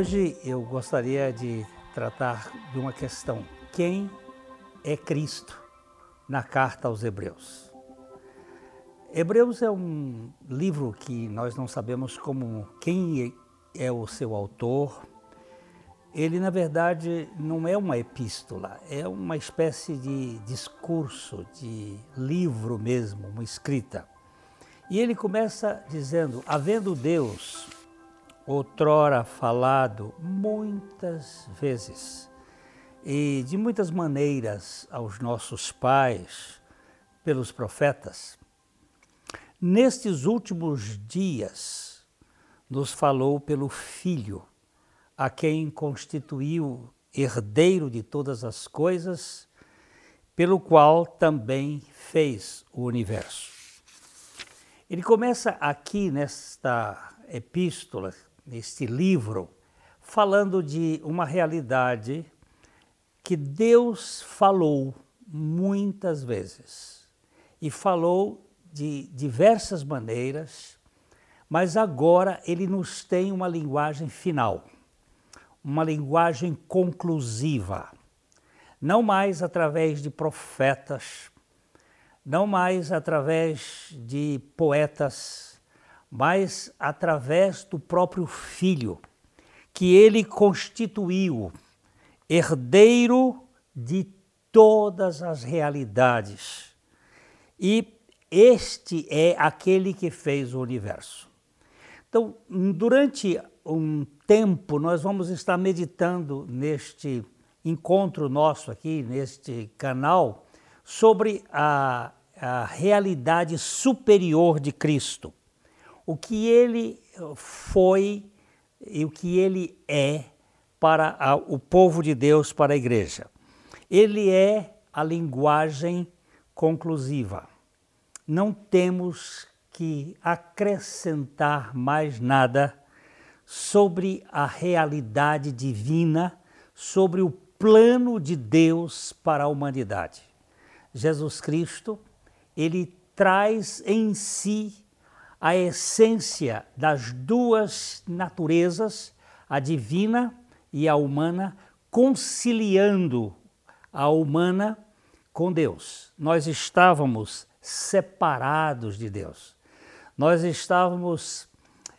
Hoje eu gostaria de tratar de uma questão: quem é Cristo na carta aos Hebreus? Hebreus é um livro que nós não sabemos como quem é o seu autor. Ele, na verdade, não é uma epístola, é uma espécie de discurso, de livro mesmo, uma escrita. E ele começa dizendo: havendo Deus outrora falado muitas vezes e de muitas maneiras aos nossos pais pelos profetas, nestes últimos dias nos falou pelo Filho, a quem constituiu herdeiro de todas as coisas, pelo qual também fez o universo. Ele começa aqui nesta epístola neste livro, falando de uma realidade que Deus falou muitas vezes. E falou de diversas maneiras, mas agora ele nos tem uma linguagem final, uma linguagem conclusiva, não mais através de profetas, não mais através de poetas, mas através do próprio Filho, que ele constituiu herdeiro de todas as realidades. E este é aquele que fez o universo. Então, durante um tempo, nós vamos estar meditando neste encontro nosso aqui, neste canal, sobre a, a realidade superior de Cristo o que ele foi e o que ele é para a, o povo de Deus, para a igreja. Ele é a linguagem conclusiva. Não temos que acrescentar mais nada sobre a realidade divina, sobre o plano de Deus para a humanidade. Jesus Cristo, ele traz em si a essência das duas naturezas, a divina e a humana, conciliando a humana com Deus. Nós estávamos separados de Deus. Nós estávamos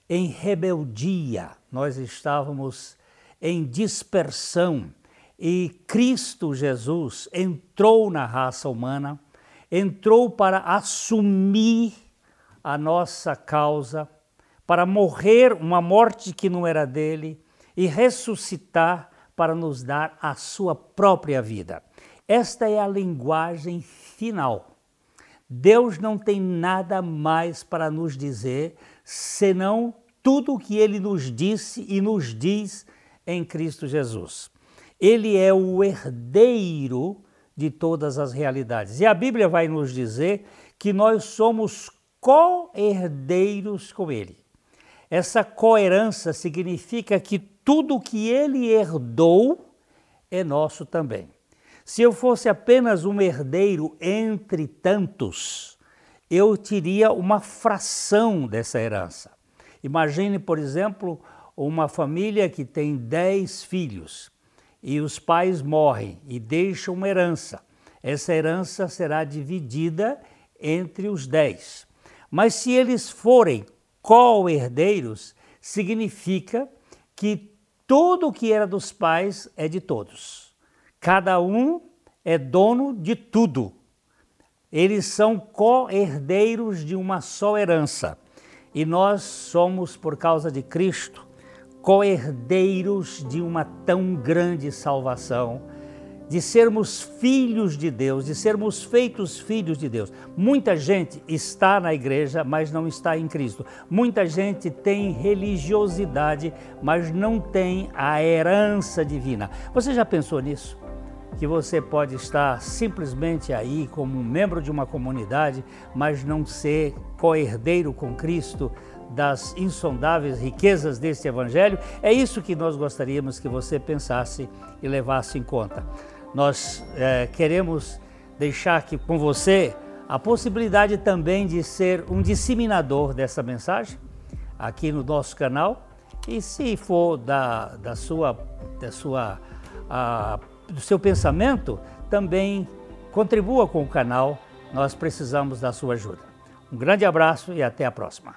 em rebeldia, nós estávamos em dispersão e Cristo Jesus entrou na raça humana, entrou para assumir a nossa causa, para morrer uma morte que não era dele e ressuscitar para nos dar a sua própria vida. Esta é a linguagem final. Deus não tem nada mais para nos dizer senão tudo o que ele nos disse e nos diz em Cristo Jesus. Ele é o herdeiro de todas as realidades. E a Bíblia vai nos dizer que nós somos co-herdeiros com ele. Essa coerência significa que tudo que ele herdou é nosso também. Se eu fosse apenas um herdeiro entre tantos, eu teria uma fração dessa herança. Imagine, por exemplo, uma família que tem dez filhos e os pais morrem e deixam uma herança. Essa herança será dividida entre os dez. Mas se eles forem co-herdeiros, significa que tudo o que era dos pais é de todos. Cada um é dono de tudo. Eles são co-herdeiros de uma só herança. E nós somos, por causa de Cristo, co-herdeiros de uma tão grande salvação de sermos filhos de Deus, de sermos feitos filhos de Deus. Muita gente está na igreja, mas não está em Cristo. Muita gente tem religiosidade, mas não tem a herança divina. Você já pensou nisso? Que você pode estar simplesmente aí como um membro de uma comunidade, mas não ser co-herdeiro com Cristo das insondáveis riquezas deste Evangelho? É isso que nós gostaríamos que você pensasse e levasse em conta nós é, queremos deixar aqui com você a possibilidade também de ser um disseminador dessa mensagem aqui no nosso canal E se for da, da sua, da sua, a, do seu pensamento, também contribua com o canal. Nós precisamos da sua ajuda. Um grande abraço e até a próxima.